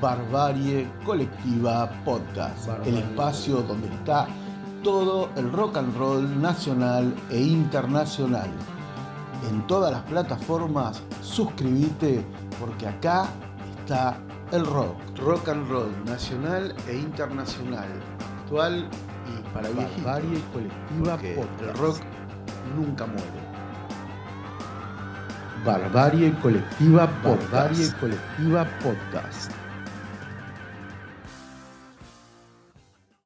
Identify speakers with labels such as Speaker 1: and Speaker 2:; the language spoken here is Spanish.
Speaker 1: Barbarie Colectiva Podcast, el espacio donde está todo el rock and roll nacional e internacional. En todas las plataformas, suscríbete porque acá está el rock, rock and roll nacional e internacional, actual y para viejitos.
Speaker 2: Barbarie Colectiva Podcast.
Speaker 1: el rock nunca muere.
Speaker 2: Barbarie Colectiva Podcast.
Speaker 1: Barbarie Colectiva Podcast.